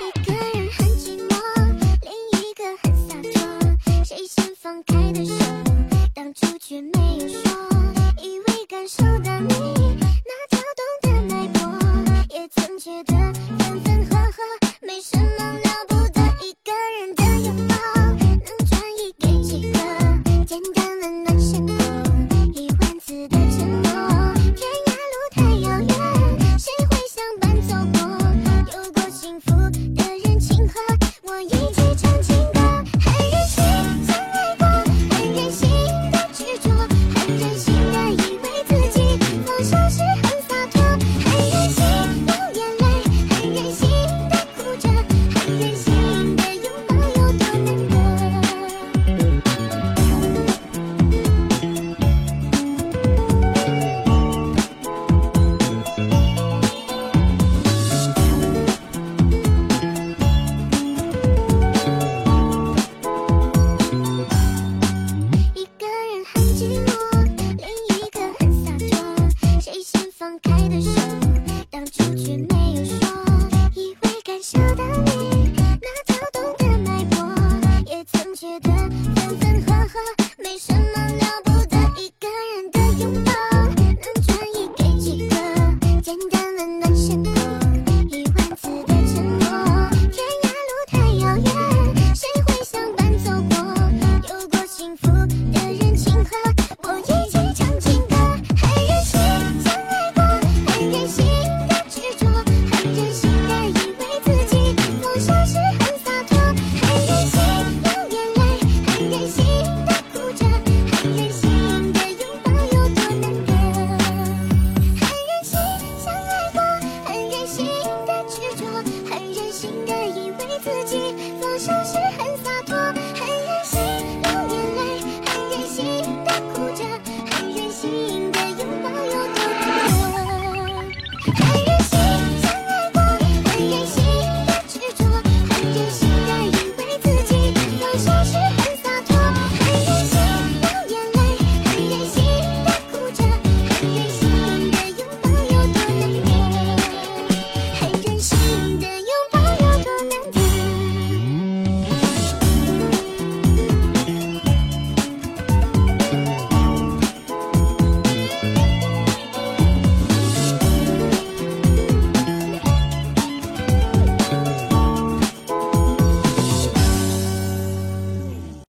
一个人很寂寞另一个很洒脱。谁先放开的手当初却没有说。以为感受到你那跳动的脉搏也曾觉得分分觉得分分合合没什么了相信。